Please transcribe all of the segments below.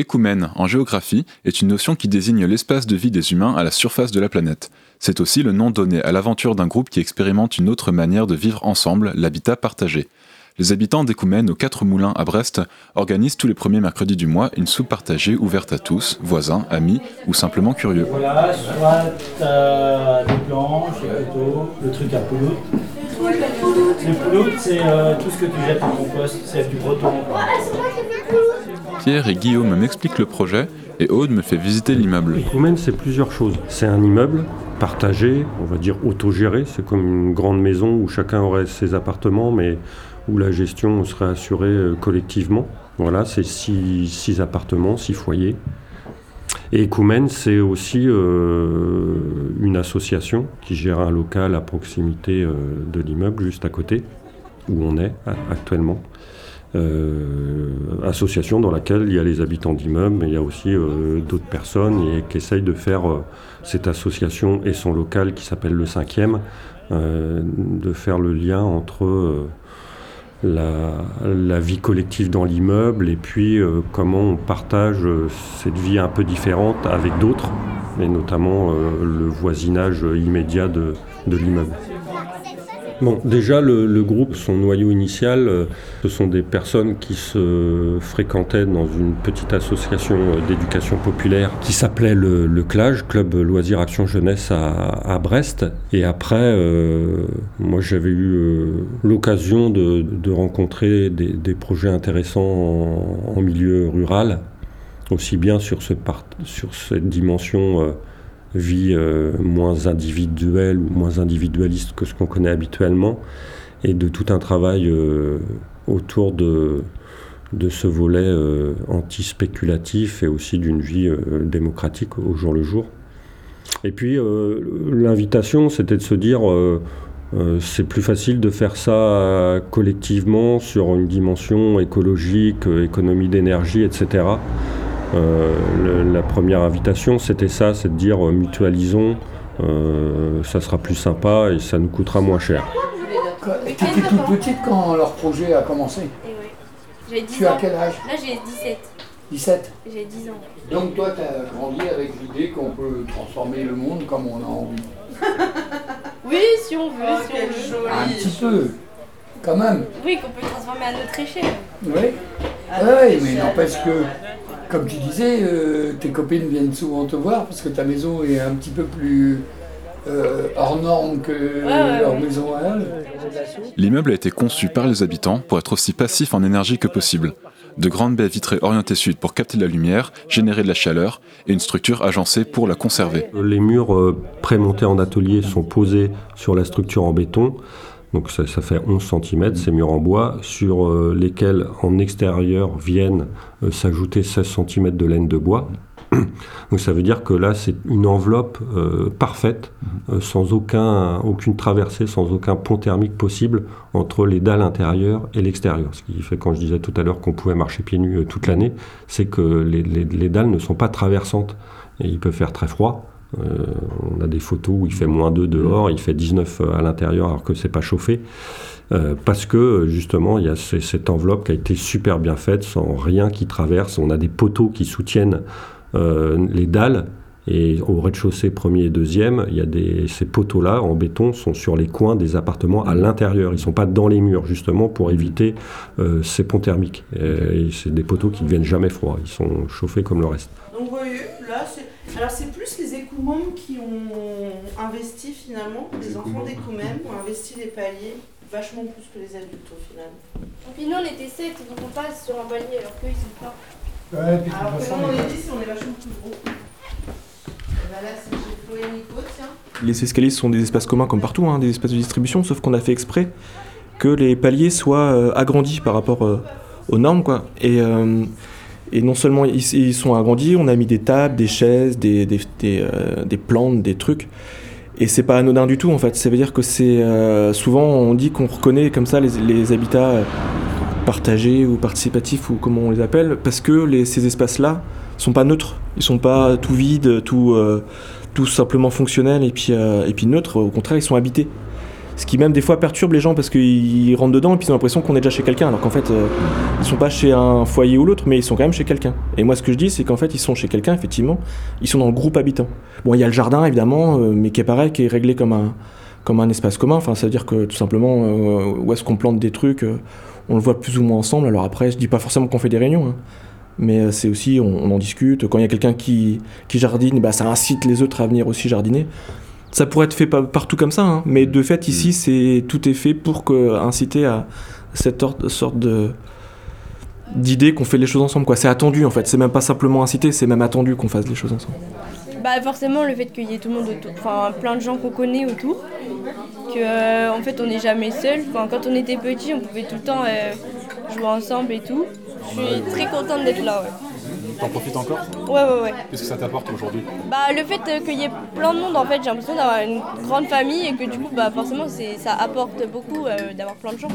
Écoumène, en géographie, est une notion qui désigne l'espace de vie des humains à la surface de la planète. C'est aussi le nom donné à l'aventure d'un groupe qui expérimente une autre manière de vivre ensemble, l'habitat partagé. Les habitants d'Écoumène aux Quatre Moulins à Brest organisent tous les premiers mercredis du mois une soupe partagée ouverte à tous, voisins, amis ou simplement curieux. Voilà, soit euh, des planches, des couteaux, le truc à pouloute. Les pouloutes, c'est euh, tout ce que tu jettes en compost, c'est du breton. Pierre et Guillaume m'expliquent le projet et Aude me fait visiter l'immeuble. Écoumène, c'est plusieurs choses. C'est un immeuble partagé, on va dire autogéré. C'est comme une grande maison où chacun aurait ses appartements, mais où la gestion serait assurée euh, collectivement. Voilà, c'est six, appartements, six foyers. Et Ecoumène, c'est aussi euh, une association qui gère un local à proximité euh, de l'immeuble, juste à côté, où on est actuellement. Association dans laquelle il y a les habitants d'immeuble, mais il y a aussi d'autres personnes et qui de faire cette association et son local qui s'appelle le cinquième, de faire le lien entre la, vie collective dans l'immeuble et puis euh, comment on partage euh, cette vie un peu différente avec d'autres, et notamment euh, le voisinage immédiat de l'immeuble. Bon, déjà, le, groupe, son noyau initial, euh, ce sont des personnes qui se fréquentaient dans une petite association euh, d'éducation populaire qui s'appelait le, le, CLAGE, Club Loisirs Action Jeunesse à, Brest. Et après, euh, moi, j'avais eu l'occasion de, rencontrer des, projets intéressants en, milieu rural, aussi bien sur, ce sur cette dimension vie euh, moins individuelle ou moins individualiste que ce qu'on connaît habituellement, et de tout un travail euh, autour de, ce volet euh, anti-spéculatif et aussi d'une vie démocratique au jour le jour. Et puis l'invitation, c'était de se dire, c'est plus facile de faire ça collectivement sur une dimension écologique, économie d'énergie, etc. Euh, la première invitation, c'était ça, c'est de dire euh, mutualisons, euh, ça sera plus sympa et ça nous coûtera moins cher. Tu étais toute petite quand leur projet a commencé eh oui. 10 tu as quel âge Là j'ai 17. 17 J'ai 10 ans. Donc toi tu as grandi avec l'idée qu'on peut transformer le monde comme on a envie. oui, si on veut, oh, si on veut. Un petit peu, quand même. Oui, qu'on peut transformer à notre échelle. Oui, oui mais n'empêche que comme tu disais, euh, tes copines viennent souvent te voir parce que ta maison est un petit peu plus euh, hors norme que leur maison à. L'immeuble a été conçu par les habitants pour être aussi passif en énergie que possible. De grandes baies vitrées orientées sud pour capter la lumière, générer de la chaleur et une structure agencée pour la conserver. Les murs euh, prémontés en atelier sont posés sur la structure en béton. Donc ça, fait 11 cm, ces murs en bois, sur euh, lesquels en extérieur viennent euh, s'ajouter 16 cm de laine de bois. Donc ça veut dire que là, c'est une enveloppe euh, parfaite, sans aucun, aucune traversée, sans aucun pont thermique possible entre les dalles intérieures et l'extérieur. Ce qui fait, quand je disais tout à l'heure qu'on pouvait marcher pieds nus toute l'année, c'est que les, les, dalles ne sont pas traversantes. Et il peut faire très froid, euh, on a des photos où il fait moins 2 dehors, il fait 19 euh, à l'intérieur alors que c'est pas chauffé. Euh, parce que justement, il y a cette enveloppe qui a été super bien faite, sans rien qui traverse. On a des poteaux qui soutiennent les dalles. Et au rez-de-chaussée premier et deuxième, il y a ces poteaux-là en béton sont sur les coins des appartements à l'intérieur. Ils ne sont pas dans les murs, justement, pour éviter ces ponts thermiques. Et, c'est des poteaux qui ne deviennent jamais froids. Ils sont chauffés comme le reste. Plus les écoumèmes qui ont investi finalement, les, enfants d'écoumèmes ont investi les paliers vachement plus que les adultes au final. Et puis nous on était 7, donc on passe sur un palier alors qu'eux ils sont pas. Ouais, puis alors que nous on est 10 on est vachement plus gros. Et ben là c'est chez Chloé et Nico, tiens. Les escaliers sont des espaces communs comme partout, hein, des espaces de distribution, sauf qu'on a fait exprès que les paliers soient euh, agrandis par rapport euh, aux normes. Quoi. Et, euh, et non seulement ils, sont agrandis, on a mis des tables, des chaises, des, des, euh, des, plantes, des trucs. Et c'est pas anodin du tout en fait. Ça veut dire que c'est euh, souvent on dit qu'on reconnaît comme ça les, habitats euh, partagés ou participatifs ou comment on les appelle parce que ces espaces-là sont pas neutres. Ils sont pas tout vides, tout, tout simplement fonctionnels et puis, et puis neutres. Au contraire, ils sont habités. Ce qui même des fois perturbe les gens parce qu'ils rentrent dedans et puis ils ont l'impression qu'on est déjà chez quelqu'un, alors qu'en fait, euh, ils sont pas chez un foyer ou l'autre, mais ils sont quand même chez quelqu'un. Et moi, ce que je dis, c'est qu'en fait, ils sont chez quelqu'un, effectivement, ils sont dans le groupe habitant. Bon, il y a le jardin, évidemment, euh, mais qui est pareil, qui est réglé comme un, comme un espace commun. Enfin, c'est-à-dire que tout simplement, euh, où est-ce qu'on plante des trucs, euh, on le voit plus ou moins ensemble. Alors après, je dis pas forcément qu'on fait des réunions, hein, mais c'est aussi, on, on en discute. Quand il y a quelqu'un qui, qui jardine, bah, ça incite les autres à venir aussi jardiner. Ça pourrait être fait pa- partout comme ça, hein, mais de fait, ici, c'est tout est fait pour que, inciter à cette or- sorte de d'idée qu'on fait les choses ensemble. quoi. C'est attendu en fait, c'est même pas simplement incité, c'est même attendu qu'on fasse les choses ensemble. Bah forcément le fait qu'il y ait tout le monde autour, enfin plein de gens qu'on connaît autour, que euh, en fait on n'est jamais seul. Enfin, quand on était petit on pouvait tout le temps euh, jouer ensemble et tout. Je suis très contente d'être là. Ouais. T'en profites encore Ouais ouais ouais. Qu'est-ce que ça t'apporte aujourd'hui Bah le fait euh, qu'il y ait plein de monde en fait j'ai l'impression d'avoir une grande famille et que du coup bah forcément c'est ça apporte beaucoup euh, d'avoir plein de gens.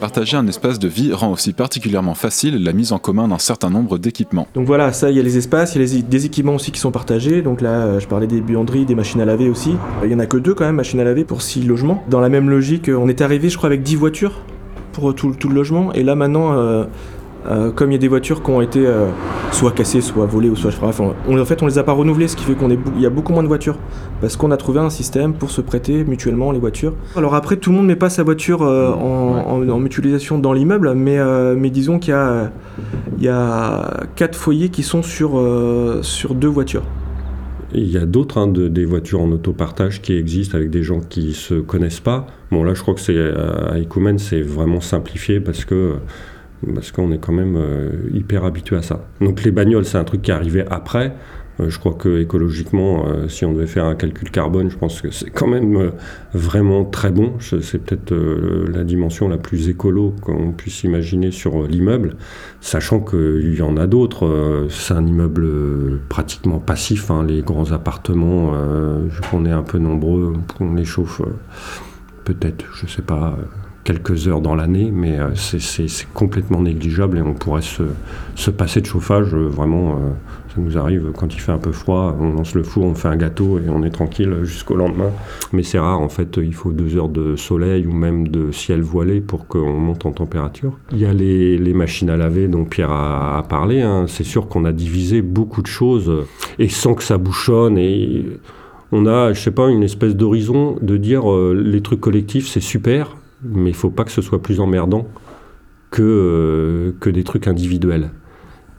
Partager un espace de vie rend aussi particulièrement facile la mise en commun d'un certain nombre d'équipements. Donc voilà, ça, il y a les espaces, il y a les- des équipements aussi qui sont partagés. Donc là, euh, je parlais des buanderies, des machines à laver aussi. Il y en a que deux quand même, machines à laver pour six logements. Dans la même logique, on est arrivé, je crois, avec 10 voitures pour tout, tout le logement. Et là maintenant, euh, euh, comme il y a des voitures qui ont été euh, soit cassées, soit volées, ou soit bref, on, en fait, on les a pas renouvelées, ce qui fait qu'on est, il y a beaucoup moins de voitures parce qu'on a trouvé un système pour se prêter mutuellement les voitures. Alors après, tout le monde met pas sa voiture euh, en, en- en mutualisation dans l'immeuble, mais, mais disons qu'il y a il y a quatre foyers qui sont sur, sur deux voitures. Et Il y a d'autres, hein, de- des voitures en autopartage qui existent avec des gens qui se connaissent pas. Bon, là, je crois que c'est à Ecomen, c'est vraiment simplifié parce que parce qu'on est quand même euh, hyper habitué à ça. Donc les bagnoles, c'est un truc qui arrivé après. Euh, je crois que écologiquement, euh, si on devait faire un calcul carbone, je pense que c'est quand même vraiment très bon. C'est peut-être la dimension la plus écolo qu'on puisse imaginer sur l'immeuble, sachant qu'il y en a d'autres. C'est un immeuble pratiquement passif. hein, les grands appartements, qu'on est un peu nombreux, on les chauffe peut-être, je sais pas. Quelques heures dans l'année, mais euh, c'est- complètement négligeable et on pourrait se, se passer de chauffage. euh, vraiment, euh, ça nous arrive quand il fait un peu froid, on lance le four, on fait un gâteau et on est tranquille jusqu'au lendemain. Mais c'est rare, en fait, il faut deux heures de soleil ou même de ciel voilé pour qu'on monte en température. Il y a les, machines à laver dont Pierre a, parlé. hein. C'est sûr qu'on a divisé beaucoup de choses et sans que ça bouchonne et on a, je sais pas, une espèce d'horizon de dire les trucs collectifs c'est super, mais il faut pas que ce soit plus emmerdant que, euh, que des trucs individuels.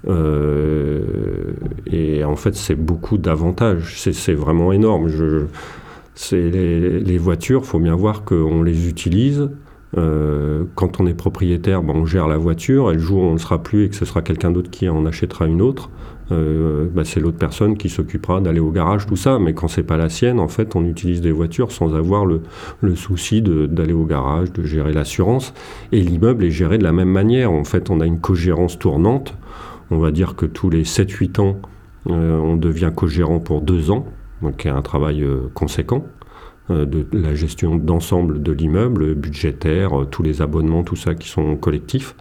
Euh, et en fait, c'est beaucoup d'avantages. C'est- vraiment énorme. Je, c'est les, les voitures, faut bien voir qu'on les utilise. Euh, quand on est propriétaire, ben, on gère la voiture, et le jour où on ne sera plus et que ce sera quelqu'un d'autre qui en achètera une autre, euh, bah, c'est l'autre personne qui s'occupera d'aller au garage, tout ça. Mais quand c'est pas la sienne, en fait, on utilise des voitures sans avoir le, souci d'aller au garage, de gérer l'assurance. Et l'immeuble est géré de la même manière. En fait, on a une cogérance tournante. On va dire que tous les 7-8 ans, euh, on devient cogérant pour deux ans, donc a un travail euh, conséquent de la gestion d'ensemble de l'immeuble, budgétaire, tous les abonnements, tout ça qui sont collectifs.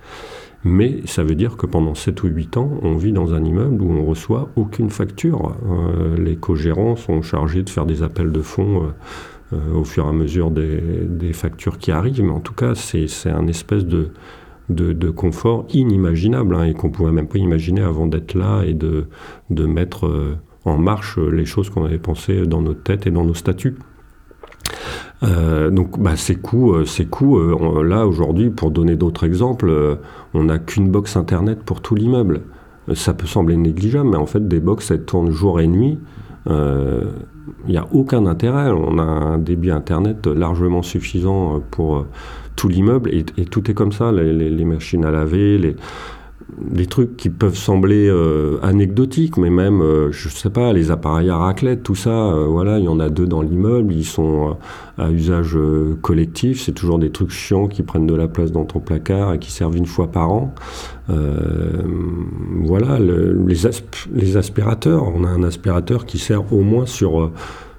Mais ça veut dire que pendant 7 ou 8 ans, on vit dans un immeuble où on reçoit aucune facture. Euh, les co-gérants sont chargés de faire des appels de fonds euh, euh, au fur et à mesure des, factures qui arrivent. Mais en tout cas, c'est un espèce de, confort inimaginable hein, et qu'on ne pouvait même pas imaginer avant d'être là et de, de mettre en marche les choses qu'on avait pensées dans notre tête et dans nos statuts. Euh, donc bah, ces coûts, euh, ces coûts euh, là aujourd'hui, pour donner d'autres exemples, on n'a qu'une box internet pour tout l'immeuble. Ça peut sembler négligeable, mais en fait des box elles tournent jour et nuit. Il n'y a aucun intérêt. On a un débit internet largement suffisant pour tout l'immeuble et, tout est comme ça. Les- les machines à laver, les, des trucs qui peuvent sembler euh, anecdotiques, mais même, euh, je sais pas, les appareils à raclette, tout ça, euh, voilà, il y en a deux dans l'immeuble, ils sont euh, à usage collectif, c'est toujours des trucs chiants qui prennent de la place dans ton placard et qui servent une fois par an. Voilà, le- les, les aspirateurs, on a un aspirateur qui sert au moins sur,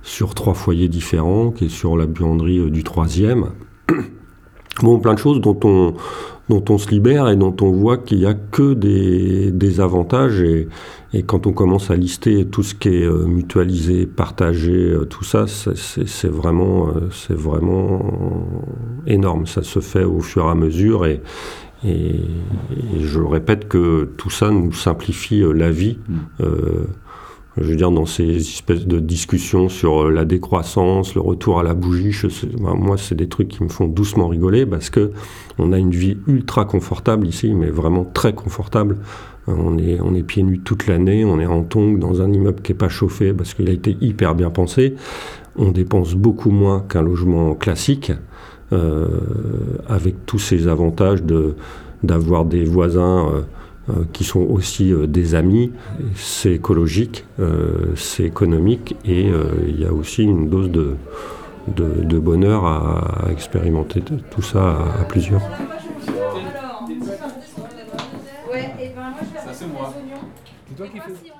sur trois foyers différents, qui est sur la buanderie du troisième. Bon, plein de choses dont on, dont on se libère et dont on voit qu'il n'y a que des, avantages. Et, quand on commence à lister tout ce qui est euh, mutualisé, partagé, euh, tout ça, c'est vraiment, euh, c'est vraiment énorme. Ça se fait au fur et à mesure. Et, et, je répète que tout ça nous simplifie la vie. Mmh je veux dire, dans ces espèces de discussions sur euh, la décroissance, le retour à la bougie, ben, moi, c'est des trucs qui me font doucement rigoler parce que on a une vie ultra confortable ici, mais vraiment très confortable. Euh, on est, on est pieds nus toute l'année, on est en tongs dans un immeuble qui n'est pas chauffé parce qu'il a été hyper bien pensé. On dépense beaucoup moins qu'un logement classique, euh, avec tous ces avantages de d'avoir des voisins. Euh, qui sont aussi euh, des amis. C'est écologique, euh, c'est économique et il y a aussi une dose de, de, bonheur à, expérimenter tout ça à, plusieurs. Ça c'est moi. C'est toi qui fais.